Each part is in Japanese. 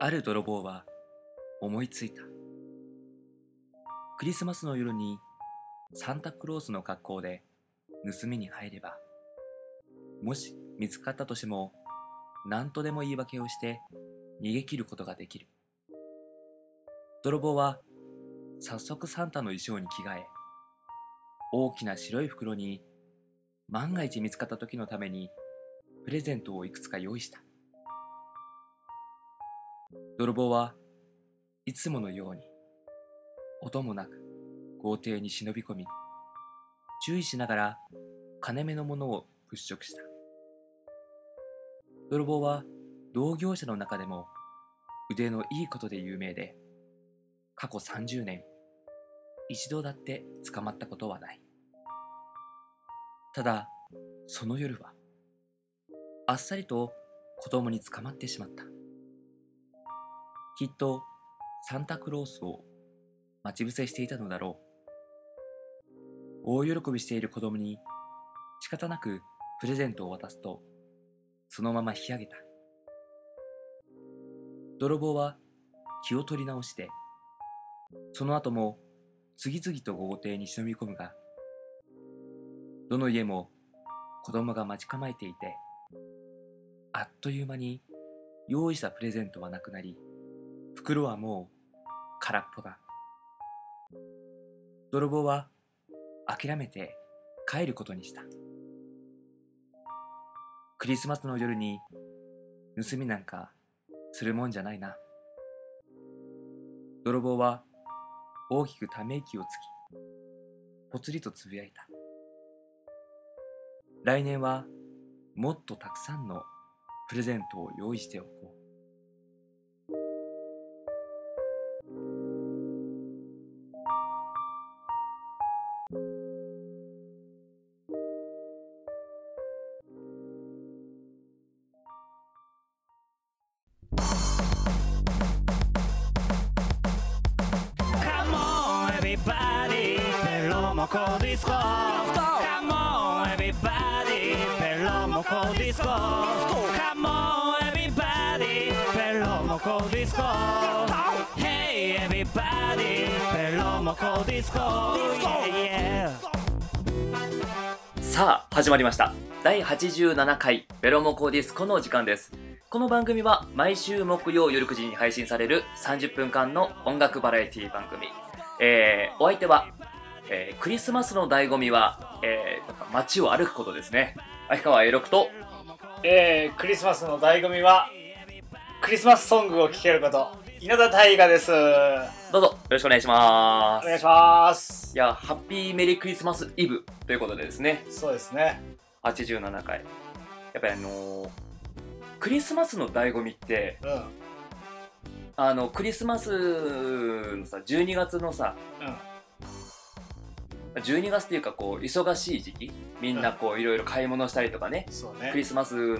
ある泥棒は思いついた。クリスマスの夜にサンタクロースの格好で盗みに入れば、もし見つかったとしても何とでも言い訳をして逃げ切ることができる。泥棒は早速サンタの衣装に着替え、大きな白い袋に万が一見つかった時のためにプレゼントをいくつか用意した。泥棒はいつものように音もなく豪邸に忍び込み注意しながら金目のものを物色した。泥棒は同業者の中でも腕のいいことで有名で過去30年一度だって捕まったことはない。ただその夜はあっさりと子供に捕まってしまった。きっとサンタクロースを待ち伏せしていたのだろう。大喜びしている子供に仕方なくプレゼントを渡すと、そのまま引き上げた。泥棒は気を取り直して、その後も次々と豪邸に忍び込むが、どの家も子供が待ち構えていて、あっという間に用意したプレゼントはなくなり、袋はもう空っぽだ。泥棒は諦めて帰ることにした。クリスマスの夜に盗みなんかするもんじゃないな。泥棒は大きくため息をつき、ぽつりとつぶやいた。来年はもっとたくさんのプレゼントを用意しておこう。87回ベロモコディスコの時間です。この番組は毎週木曜夜9時に配信される30分間の音楽バラエティ番組。えー、お相手は、えー、クリスマスの醍醐味は、えー、街を歩くことですね。秋川栄六と、えー、クリスマスの醍醐味は、クリスマスソングを聴けること、稲田大河です。どうぞ、よろしくお願いします。お願いします。いや、ハッピーメリークリスマスイブということでですね。そうですね。87回。やっぱりあのー、クリスマスの醍醐味って、うん。あのクリスマスのさ12月のさうん。12月っていうかこう忙しい時期みんなこういろいろ買い物したりとかね。そうね。クリスマス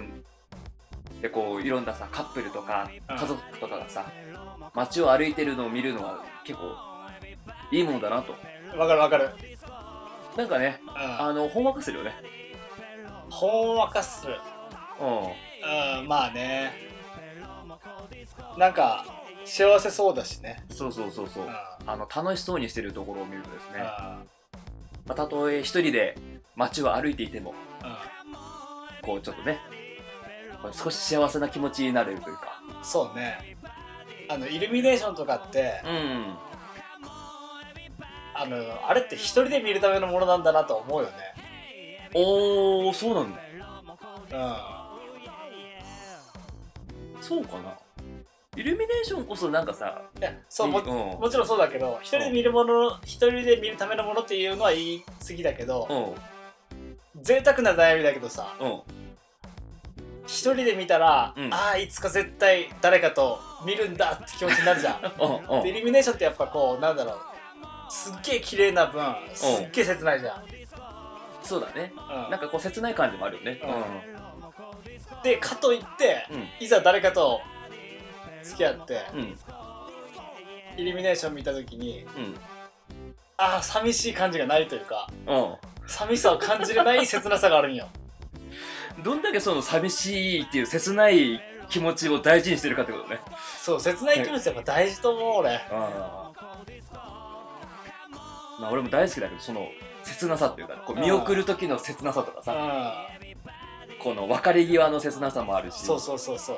でこういろんなさカップルとかうん。家族とかがさ街を歩いてるのを見るのは結構いいものだなと。わかるわかる。なんかねうん。あのほんわかするよねほんわかす。るううんまあね。なんか幸せそうだしね。んそうそうそうそう。うん。あの楽しそうにしてるところを見るとですね、うん。まあ、たとえ一人で街を歩いていてもこうちょっとね少し幸せな気持ちになれるというか。うんそうね。あのイルミネーションとかってうん。あのあれって一人で見るためのものなんだなと思うよねおーそうなんだ。うんそうかな。イルミネーションこそなんかさいやそうもうん。もちろんそうだけど一人で見るもの一人で見るためのものっていうのは言い過ぎだけどうん。贅沢な悩みだけどさうん。一人で見たら、うん。ああいつか絶対誰かと見るんだって気持ちになるじゃん。うんうん。でイルミネーションってやっぱこうなんだろう。すっげえ綺麗な分すっげえ切ないじゃん、そうだね。うん。なんかこう切ない感じもあるよね。でかといっていざ誰かと付き合ってうん。イルミネーション見た時にうん。ああ寂しい感じがないというかうん。寂しさを感じれない 切なさがあるんよ。どんだけその寂しいっていう切ない気持ちを大事にしてるかってことね。そう切ない気持ちやっぱ大事と思う俺。まあ俺も大好きだけどその切なさっていうかこう見送る時の切なさとかうさん。この別れ際の切なさもあるし。そうそうそうそう。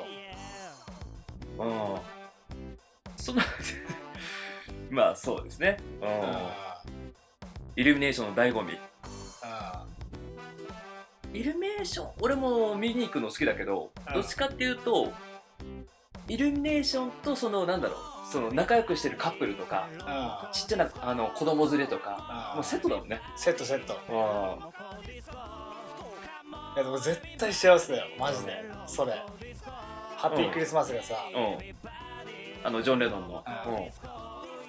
うん。その まあそうですね。うん。うん。イルミネーションの醍醐味。うイルミネーション俺も見に行くの好きだけど、うん。どっちかっていうとイルミネーションとそのなんだろうその仲良くしてるカップルとかちっちゃなあの子供連れとかうんもうセットだもんね。セットセット。あいやでも絶対幸せだよマジで。それ。ハッピークリスマスがさ。うん。あのジョン・レノンの。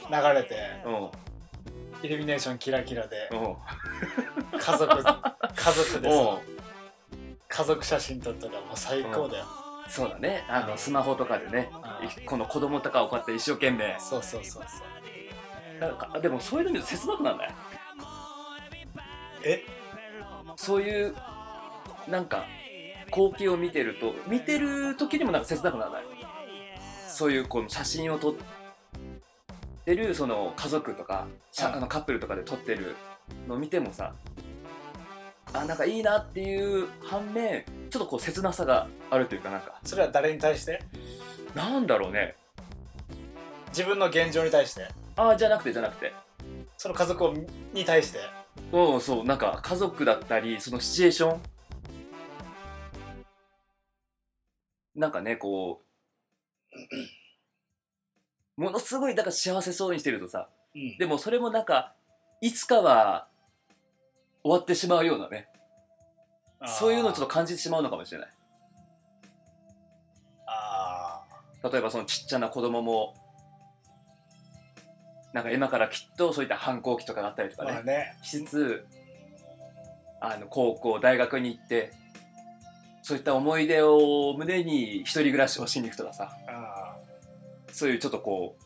流れてうん。うんイルミネーションキラキラでうん。家族 家族でうん。さ家族写真撮ったらもう最高だよそうだね。あのスマホとかでねうん。この子供とかをこうやって一生懸命。そうそうそうそう。なんかでもそういうの見ると切なくなんない？え？そういうなんか光景を見てると見てる時にもなんか切なくならない？そういうこの写真を撮ってるその家族とかうん。あのカップルとかで撮ってるのを見てもさあなんかいいなっていう反面ちょっとこう切なさがあるというかなんか。それは誰に対して？なんだろうね。自分の現状に対して？ああじゃなくてじゃなくて。その家族をに対して？うんそうなんか家族だったりそのシチュエーション？なんかねこうものすごいだから幸せそうにしてるとさうん。でもそれもなんかいつかは終わってしまうようなね。そういうのをちょっと感じてしまうのかもしれない。あ例えばそのちっちゃな子供もなんか今からきっとそういった反抗期とかがあったりとあかね。まあね。しつつあの高校大学に行ってそういった思い出を胸に一人暮らしをしに行くとかさ。あそういうちょっとこう、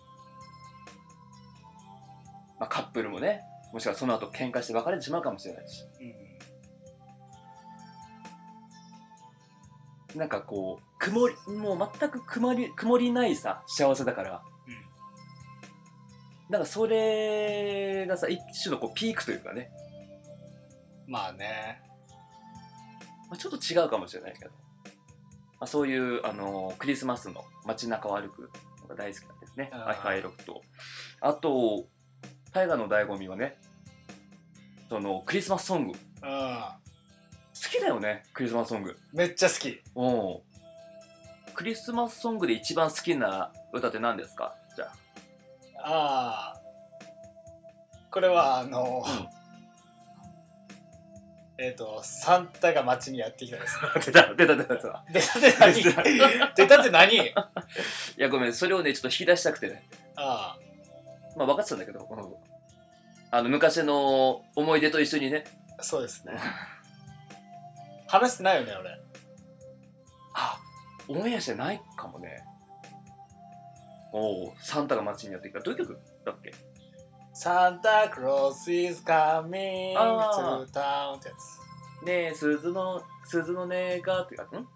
まあ、カップルもねもしくはその後喧嘩して別れてしまうかもしれないし。ーうん。なんかこう曇りもう全く曇り曇りないさ幸せだから、うん。なんかそれがさ一種のこうピークというかね、まあね。まあ、ちょっと違うかもしれないけど、まあ、そういうあのクリスマスの街中を歩くのが大好きなんですね。あーアイカイロクと。あと大河の醍醐味はねそのクリスマスソング。好うん。きだよねクリスマスソング。めっちゃ好き。うん。クリスマスソングで一番好きな歌って何ですか？じゃあ。ああこれはあの、うん。えっ、とサンタが街にやってきたです。出た出た出た出た。出たって何？出た。出たって何？いやごめんそれをねちょっと引き出したくてね。あまあ分かってたんだけど、うんあの昔の思い出と一緒にね。あそうですね。話してないよね俺。あオンエアしてないかもね。おおサンタが街にやってきた。どういう曲？だっけ？サンタクロース is coming あ to town ってやつ。ねえ鈴の鈴の音がってかん？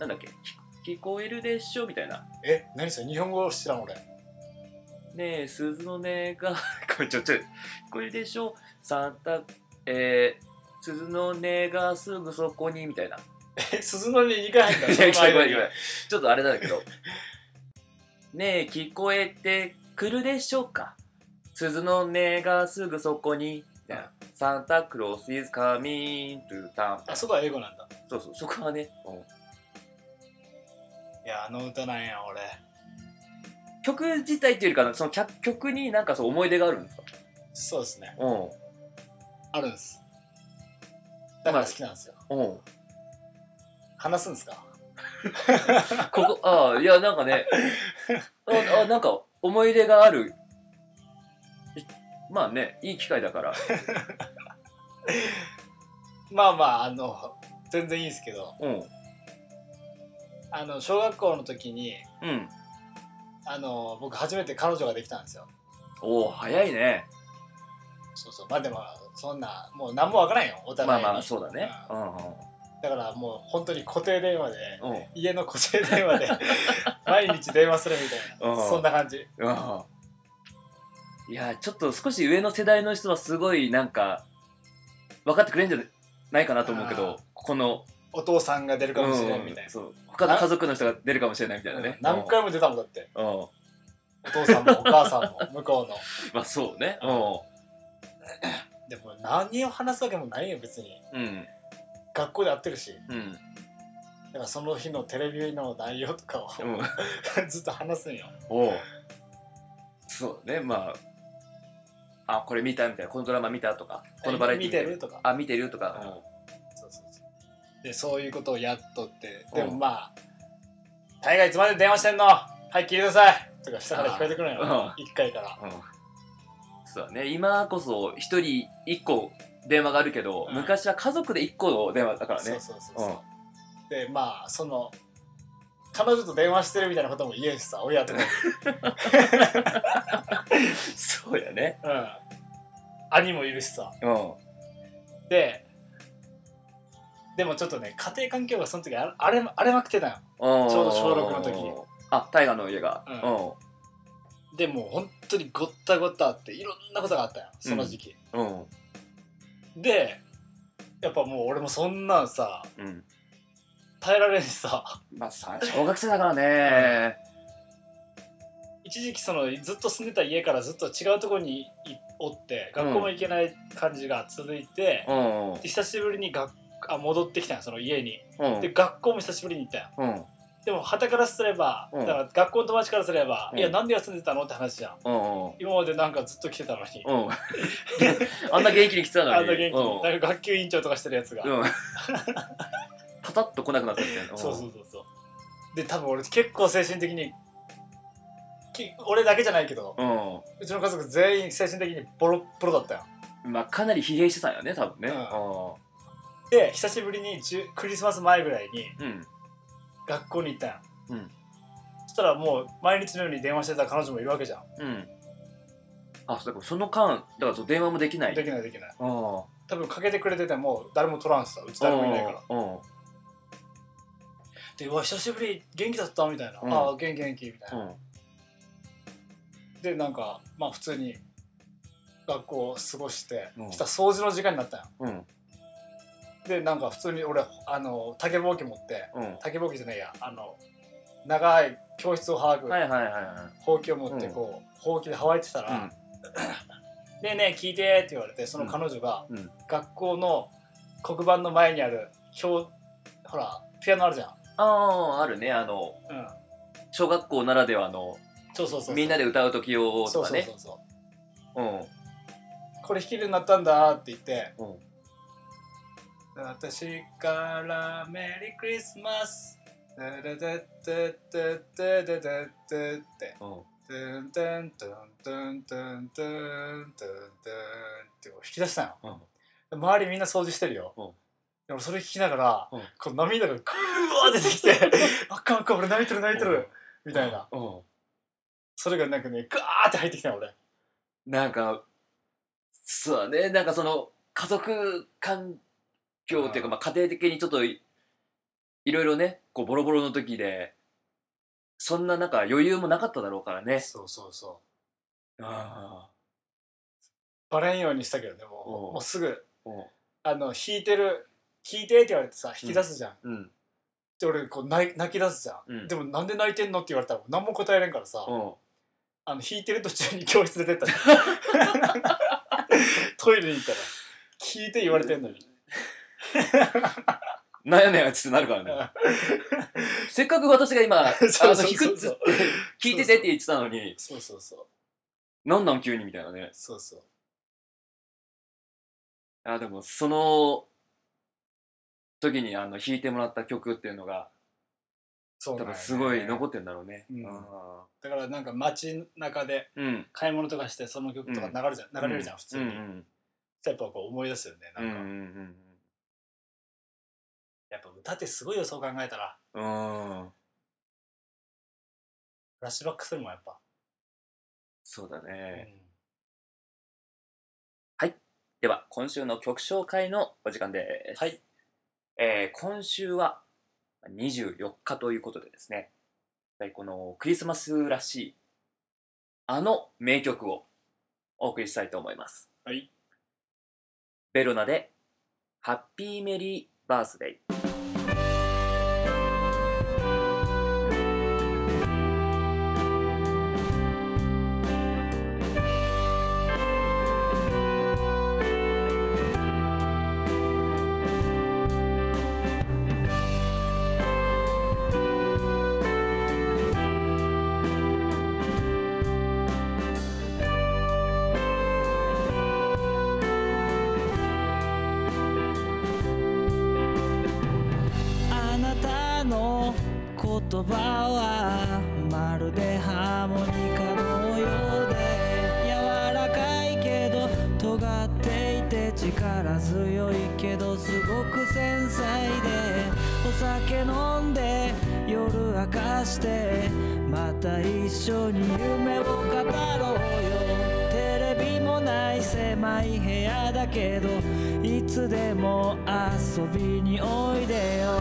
なんだっけ？聞聞こえるでしょ？みたいな。え何それ？日本語知らん俺。ねえ鈴の音がこれちょちょこえるでしょサンタえー、鈴の音がすぐそこにみたいなえ鈴の音2回入ったの間にごめんごめんちょっとあれなんだけどねえ聞こえてくるでしょうか鈴の音がすぐそこにみたいなサンタクロース is coming to town あそこは英語なんだそうそうそこはね、うんいやあの歌なんや俺曲自体っていうよりかなその曲曲になんかそう思い出があるんですか？そうですね。うん。あるんです。だから好きなんですよ。うん。話すんですか？ここああいやなんかねああなんか思い出がある。いまあねいい機会だから。まあまああの全然いいですけど。うん。あの小学校の時にうんあの僕初めて彼女ができたんですよ。おお早いね。そうそう。まあでもそんなもう何もわからんよ。お互いに。まあまあそうだね。うん。うんだからもう本当に固定電話でうん。家の固定電話で 毎日電話するみたいうん。なそんな感じ。うん。いやちょっと少し上の世代の人はすごいなんか分かってくれるんじゃないかなと思うけあどこのお父さんが出るかもしれんみたいな、そう。他の家族の人が出るかもしれないみたいなね。何回も出たもんだって。うん。うん。お父さんもお母さんも向こうの。まあそうね。でも何を話すわけもないよ別に。うん。うん学校で会ってるし。うん。だからその日のテレビの内容とかを、うん。ずっと話すんよ。おう。そうね。まああこれ見たみたいな。このドラマ見たとか。このバラエティ見てる。とか。あ見てるとか、でそういうことをやっとってでもうんまあ「大概いつまで電話してんの？はい聞いてください」とか下から聞こえてくるん。よあ1階から。そうだね。今こそ一人一個電話があるけど、うん。昔は家族で一個の電話だからね。そうそうそうそう。でまあその彼女と電話してるみたいなことも言えんしさ親とかに そうやね。うん。兄もいるしさ。うん。ででもちょっとね家庭環境がその時あ荒れ荒れまくってたよ。ちょうど小六の時。あ大河の家が。うん。でもう本当にごったごったあっていろんなことがあったよ。その時期、うん。でやっぱもう俺もそんなんさ耐えられんしさ。まあさ小学生だからね。一時期そのずっと住んでた家からずっと違うところにいおって学校も行けない感じが続いて、久しぶりに学あ戻ってきたんよその家に。うん。で学校も久しぶりに行ったようん。でも傍からすれば、うん。だから学校の友達からすれば、うん。いやなんで休んでたのって話じゃん。うんうん。今までなんかずっと来てたのに、うん。あんな元気に来てたのに。あんな元気うん。になんか学級委員長とかしてるやつが、うん。パタッと来なくなったみたいな。そうそうそうそう。で多分俺結構精神的にき俺だけじゃないけどうん。うちの家族全員精神的にボロッボロだったよ。まあかなり疲弊してたんよね多分ね。うんで久しぶりにクリスマス前ぐらいにうん。学校に行ったん。よ、うん。そしたらもう毎日のように電話してた彼女もいるわけじゃん。うん。あそうだからその間だからそう電話もできない。できないできない。うん多分かけてくれてても誰も取らんしさうち誰もいないから。うんでうわ久しぶり元気だったみたいな、うん。ああ元気元気みたいな、うん。でなんかまあ普通に学校を過ごして、うん。したら掃除の時間になったん。ようんでなんか普通に俺あの竹ぼうき持ってうん。竹ぼうきじゃないやあの長い教室をはぐはいはいはいはほうきを持ってこう、ほうきではわいてたら「いうん。ね聞いて」って言われてその彼女がうん。学校の黒板の前にある表ほらピアノあるじゃん、あああるねあのうん、小学校ならではのそうそうそうそう。みんなで歌う時用そうそうとかねそうそう。うん。これ弾けるようになったんだって言ってうん私からメリークリスマス。ダダダダダダダダってうん。トゥントゥントゥントゥントゥントゥントゥントゥンってこう引き出したのうん周りみんな掃除してるようんでもそれ聞きながらうんこう涙がグワー出てきてあかんあかん俺泣いてる泣いてるみたいなうんそれがなんかねガーって入ってきたの俺なんかそうだねなんかその家族環境っていうか、まあ、家庭的にちょっといいろいろねこうボロボロの時でそんななんか余裕もなかっただろうからね。そうそうそう。あバレんようにしたけどねもう。もうすぐあの弾いてる弾いてって言われてさ引き出すじゃん、うん。で俺こう泣い泣き出すじゃん、うん。でもなんで泣いてんのって言われたら何も答えれんからさ、う。んあの弾いてる途中に教室出てったの トイレに行ったら聞いて言われてんのに なんやねんあいつってなるからね。せっかく私が今あ そうそうそうそう。の弾くっつって聞いててって言ってたのにそうそうそう。なんなん急にみたいなね。そうそう。あでもその時にあの弾いてもらった曲っていうのが多そうなんよね。分すごい残ってんだろうね。うん。あだからなんか街中でーうん。買い物とかしてその曲とか流れるじゃん、流れるじゃん普通に、うんやっぱこう思い出すよねなんか、うんうんやっぱ歌ってすごいよそう考えたら。うん。うんフラッシュバックするもんやっぱ、そうだうねんでは今週の曲紹介のお時間です。はい。えー今週は24日ということでですね、このクリスマスらしい、あの名曲をお送りしたいと思います。はい。ベロナで、ハッピーメリーバースデー。酒飲んで夜明かしてまた一緒に夢を語ろうよ。テレビもない狭い部屋だけどいつでも遊びにおいでよ。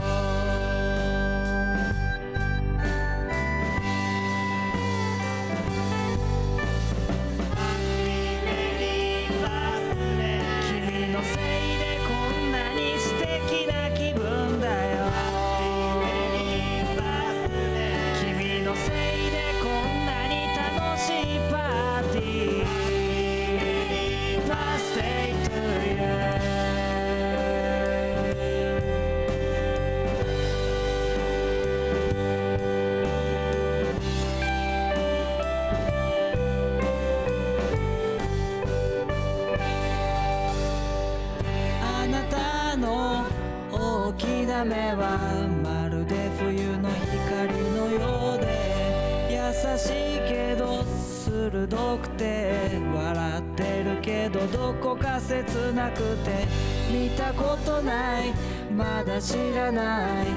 大きな目はまるで冬の光のようで優しいけど鋭くて笑ってるけどどこか切なくて。見たことない。まだ知らない。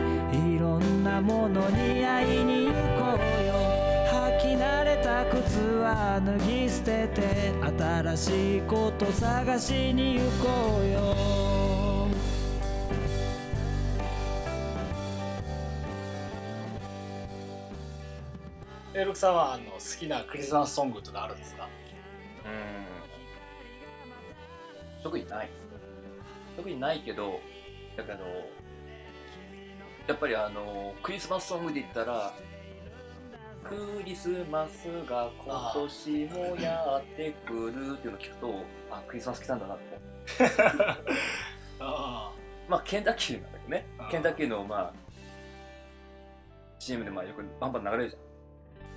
いろんなものに会いに行こうよ。履き慣れた靴は脱ぎ捨てて新しいこと探しに行こうよ。えルクさんはあの好きなクリスマスソングとかあるんですか？うん。特にない。特にないけどだけどやっぱりあのクリスマスソングで言ったらクリスマスが今年もやってくるっていうのを聞くとあクリスマス来たんだなって。あまあケンタッキーなんだけどね。ケンタッキーのまあ CM でまあよくバンバン流れるじゃん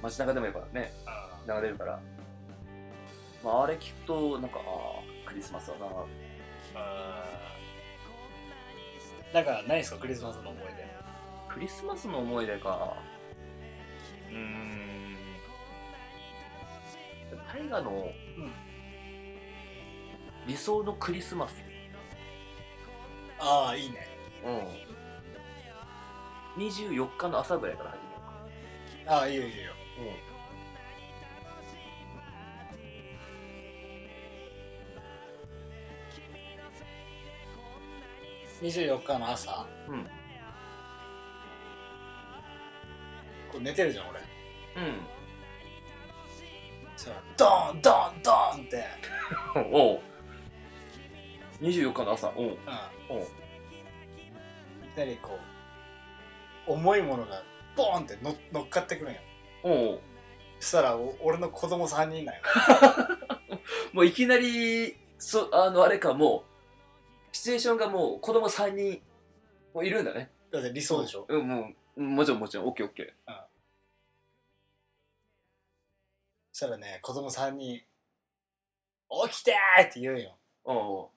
街中でもやっぱねあ流れるから、まあ、あれ聞くとなんかああクリスマスだなあなんかないですかクリスマスの思い出。クリスマスの思い出か。うーん。大河のうん理想のクリスマス。ああいいね。うん。24日の朝ぐらいから始めようか。ああいいよいいよ24日の朝うん。うん。こう寝てるじゃん俺。うん。そしたらドーンドーンドーンって、おう。24日の朝。おう。うん、おう。いきなりこう重いものがボーンっての乗っかってくるんようそしたらお俺の子供3人だよもういきなりそあのあれかもうシチュエーションがもう子供3人もういるん。だねだって理想でしょうん。もうもちろん。もちろん。オッケーオッケそしたらね子供3人「起きて!」って言うん。よーお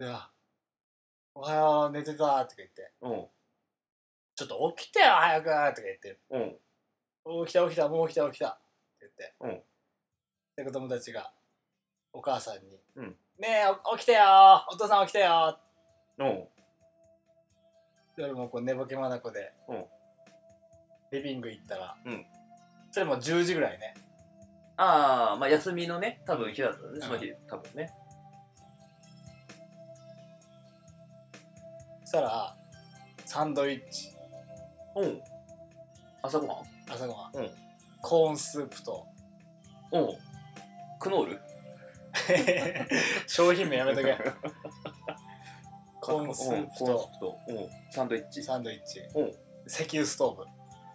うであおはよう寝てた」とか言っておう「ちょっと起きてよ早く」とか言ってうん。おう「起きた起きたもう起きた起きた」って言って、うん。で子供たちがお母さんに「うんねえお起きてよお父さん起きてよ」おうで俺もこう寝ぼけまなこで、うん。リビング行ったら、うん。それも10時ぐらいね。ああまあ休みのね多分日だったねその日多分ね。そしたらサンドイッチ。うん。朝ごはん？朝ごはん、うん。コーンスープと。う。んクノール？商品名やめとけ。コーンスープと。スープと。う。んサンドイッチ？サンドイッチ。う。ん石油スト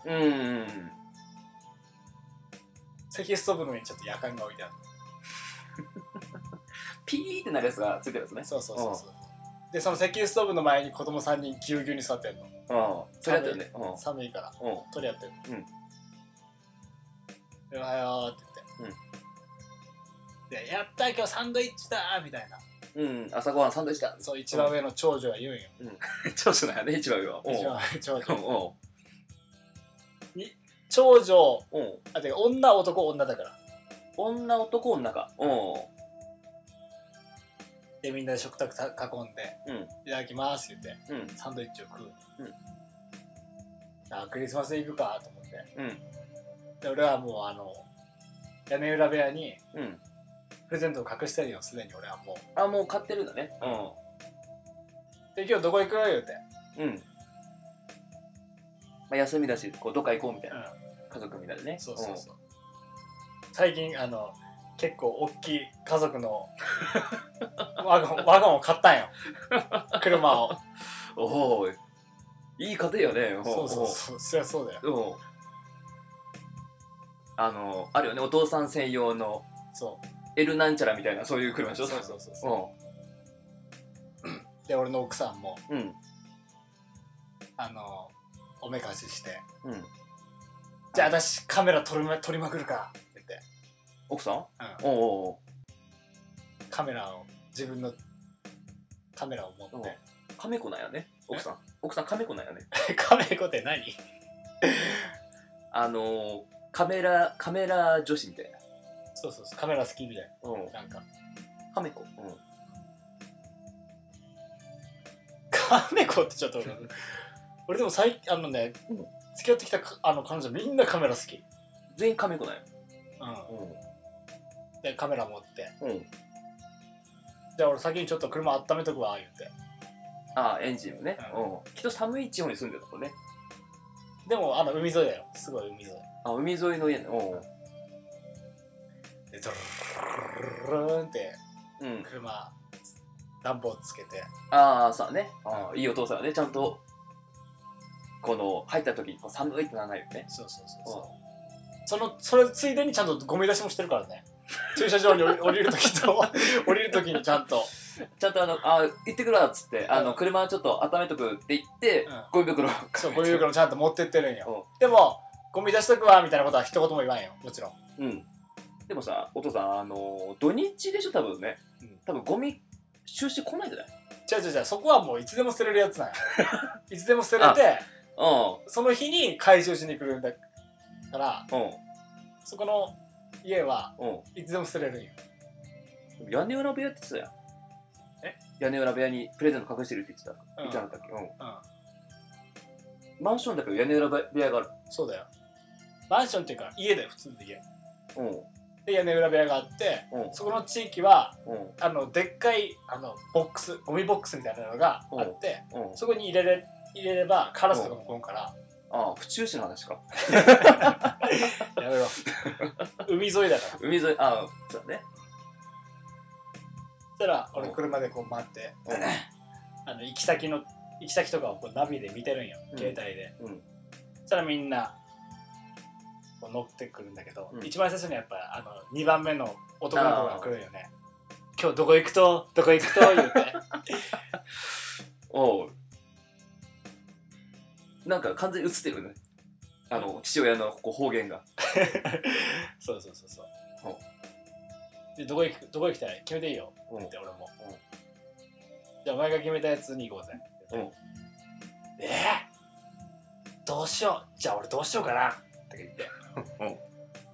ーブ。うん。うんうん石油ストーブの上にちょっと夜間が置いてある。ピーってなるやつがついてるやつね。そうそうそうそう。でその石油ストーブの前に子供3人ぎゅうぎゅうに座ってんの。うん。それやったよね。うん。寒いから。うん。取り合ってるうんでおはようって言って、でやった今日サンドイッチだみたいなうん、朝ごはんサンドイッチだ。そう一番上の長女は言うんよ、長所なんやね、一番上は。一番上長女お長女うん。うん。あてか女男女だから女、男、女か。うん。でみんなで食卓た囲んでうん。「いただきます」って言ってうん。サンドイッチを食う、うんあクリスマスイブかと思ってうん。で俺はもうあの屋根裏部屋にうん。プレゼントを隠してるよすでに俺はもうあ、もう買ってるんだね。「で今日どこ行く?」言うて、うん。うん。まあ、休みだし、こう、どっか行こうみたいうな。ん、家族みんなでね。そうそうそう最近あの結構大きい家族の ワゴンワゴンを買ったんよ車をうん。おおいい家庭よね。おそうそうそうそりゃそうだようん。あの、あるよね、お父さん専用の。そ L なんちゃらみたいな、そういう車でしょ？そうそうそうそう。うで俺の奥さんもん。うん。あのおめかししてうん。「じゃあ私カメラ撮りま撮りまくるか」って言って、奥さん？うん、おうおうカメラを自分のカメラを持って。亀子なんやね、奥さん。奥さん亀子なんやね？カメラって何？あのー、カメラ、カメラ女子みたいな。そうそうそうカメラ好きみたいうん。ななんか亀子。うん。カメ子ってちょっと俺 俺でも最近あのね、うん付き合ってきたかあの彼女みんなカメラ好き、全員亀子なんや。うん、でカメラ持ってうん。うん。じゃあ俺先にちょっと車温めとくわ言ってああ、エンジンもね。ううん。きっと寒い地方に住んでるとこね。でもあの海沿いだよすごい海沿いあ、海沿いの家ね。うん。でドルルルルルンってうん。車暖房つけてああ、そうだね。ああ、いいお父さんはね、ちゃんと、この、入った時にこう寒いってならないよね。そうそうそうそうそのそれついでにちゃんとゴミ出しもしてるからね駐車場に降り降りる時と降りる時にちゃんとちゃんとあの、あ行ってくるわっつって、あの、車ちょっと温めとくって言ってうん、ゴミ袋。そうゴミ袋ちゃんと持ってってるんようでもゴミ出しとくわみたいなことは一言も言わんよもちろんうん。でもさ、お父さん、あの、土日でしょ、多分ねうん。多分ゴミ収集来ないんじゃない？違う違う違うそこはもういつでも捨てれるやつなんよ いつでも捨てれてうその日に回収しに来るんだからん。うん。そこの家はうん。いつでも捨てれるんよ屋根裏部屋って言ってたやん。え？屋根裏部屋にプレゼント隠してるって言ってた。うん言ってなかったっけ？うん。うんマンションだけど屋根裏部屋がある。そうだよマンションっていうか家だよ普通の家うん。で屋根裏部屋があってうん。そこの地域はうん。あのでっかいあのボックスゴミボックスみたいなのがあってうん。そこに入れれ入れればカラスとかも来んからああ、府中市の話か。やめろ海沿いだから海沿い、ああ、そうだね。たら俺車でこう待ってうん あの行き先の行き先とかをこうナビで見てるんようん。携帯で。うん。そしたらみんなこう乗ってくるんだけど、うん。一番最初にやっぱあの2番目の男の子が来るんよね。今日どこ行くと？どこ行くと？言うて。おう。なんか完全に映ってるね。あの、父親のこう方言が。そうそうそうそう。ほでどこ行くどこ行きたい？決めていいよ。うん。って俺も。うん。じゃあお前が決めたやつに行こうぜ。うん。えー、どうしよう。じゃあ俺どうしようかな。って言って。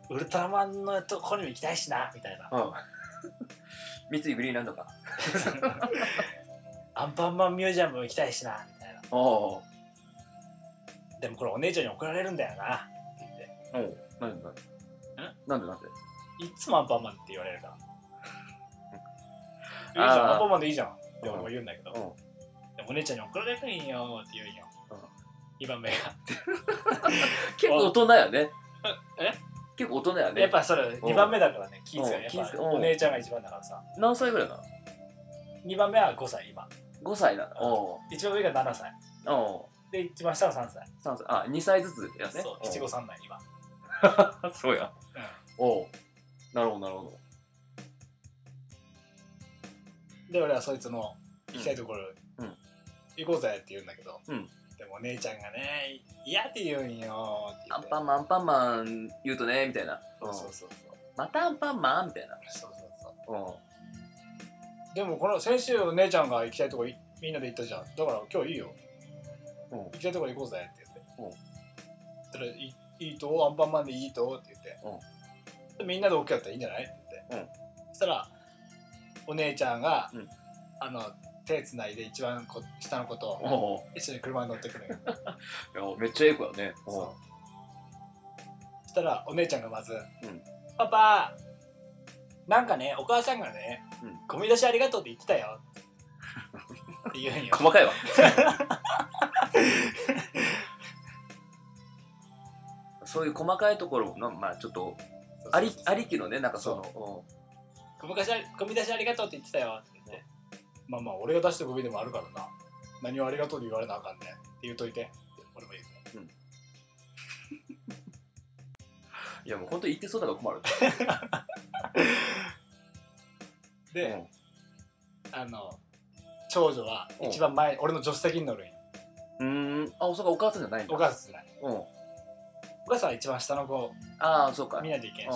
ウルトラマンのとこにも行きたいしな。みたいな。うん。三井グリーンランドか。アンパンマンミュージアムも行きたいしな。みたいな。おお。でもこれお姉ちゃんに怒られるんだよな。って言って。おう。なんでなん？でなんでなんで？いっつもアンパンマンって言われるから。いいじゃんアンパンマンでいいじゃん。って俺も言うんだけど、うん。でもお姉ちゃんに送られるんよって言うんよ、うん。2番目が。結構大人やね。え？結構大人やね。やっぱそれ2番目だからね気遣いう。んやっぱお姉ちゃんが一番だからさ。何歳ぐらいなの？2番目は5歳今。5歳なの。お一番上が7歳。で一番下が3歳、3歳。あ2歳ずつやね。そう七五三代今、うん。そうや。うおうなるほどなるほど。ん、で俺はそいつの行きたいところ、うん。行こうぜって言うんだけど、うん。でもお姉ちゃんがね嫌って言うんよって言って。アンパンマンアンパンマン言うとねみたいな。そうそうそうそう。またアンパンマンみたいな。そうそうそう。うんでもこの先週お姉ちゃんが行きたいとこいみんなで行ったじゃん。だから今日いいよ。うん。行きたいとこ行こうぜって言って。うん。そしたらいいいいと？アンパンマンでいいと？って言って、でみんなで OK だったらいいんじゃない？って。言って、そしたらお姉ちゃんが、うん。あの手つないで一番こ下の子とおう一緒に車に乗ってくる。いやめっちゃええ子やね。おう。そうそしたらお姉ちゃんがまず「ん。パパなんかねお母さんがね、うん。ゴミ出しありがとうって言ってたよ」って言うんよ。細かいわ。そういう細かいところのまあちょっとありありきのねなんかそのゴミ出しありゴミ出しありがとうって言ってたよって言って。まあまあ俺が出したゴミでもあるからな。何をありがとうで言われなあかんねん。って言うといて。俺も言うねうん。いやもう本当に言ってそうだから困る。で、あの長女は一番前、俺の助手席に乗るんよ。うんうん。あおそうかお母さんじゃないんだ。お母さんじゃない。うんお母さ一番下の子ああそうか。見ないといけんし。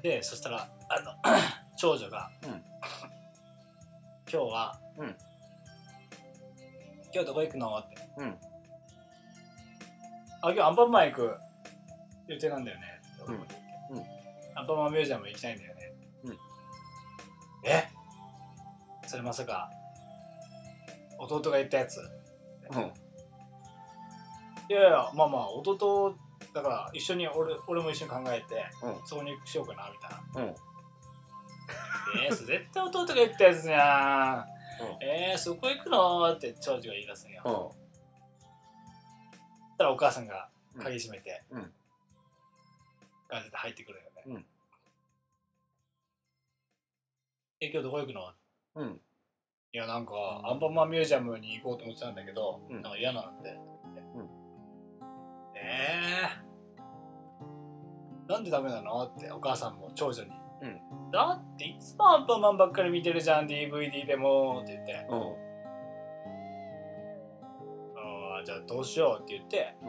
うでそしたらあの 長女が、うん。今日は、うん。今日どこ行くの?」って。んうん「あ今日アンパンマン行く予定なんだよね」うん。アンパンマンミュージアム行きたいんだよね」うん。え？それまさか弟が言ったやつ。うんいやいやまあまあ弟だから一緒に俺俺も一緒に考えて、うん。そこにしようかなみたいな。うん。えー、それ絶対弟が言ったやつじゃん。うん。えー、そこ行くの？って長女が言い出すんよ。うん。そしたらお母さんが鍵閉めて、うん。ガチで入ってくるよね。うん。え、今日どこ行くの？うん。いや、なんか、アンパンマンミュージアムに行こうと思ってたんだけど、うん。なんか嫌なんで。えー、なんでダメなの？ってお母さんも長女に。うん。だっていつもアンパンマンばっかり見てるじゃん、DVD でもって言って。うん。あーじゃあどうしようって言って、うん。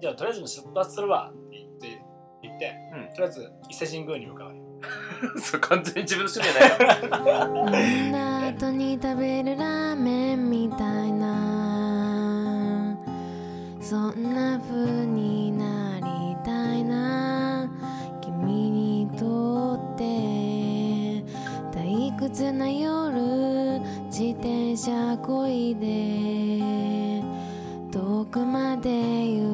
じゃあとりあえず出発するわ。って言って言って、うん。とりあえず伊勢神宮に向かうよ。それ完全に自分の趣味やないか。飲んだ後に食べるラーメンみたいなそんな風になりたいな。君にとって退屈な夜自転車こいで遠くまで行く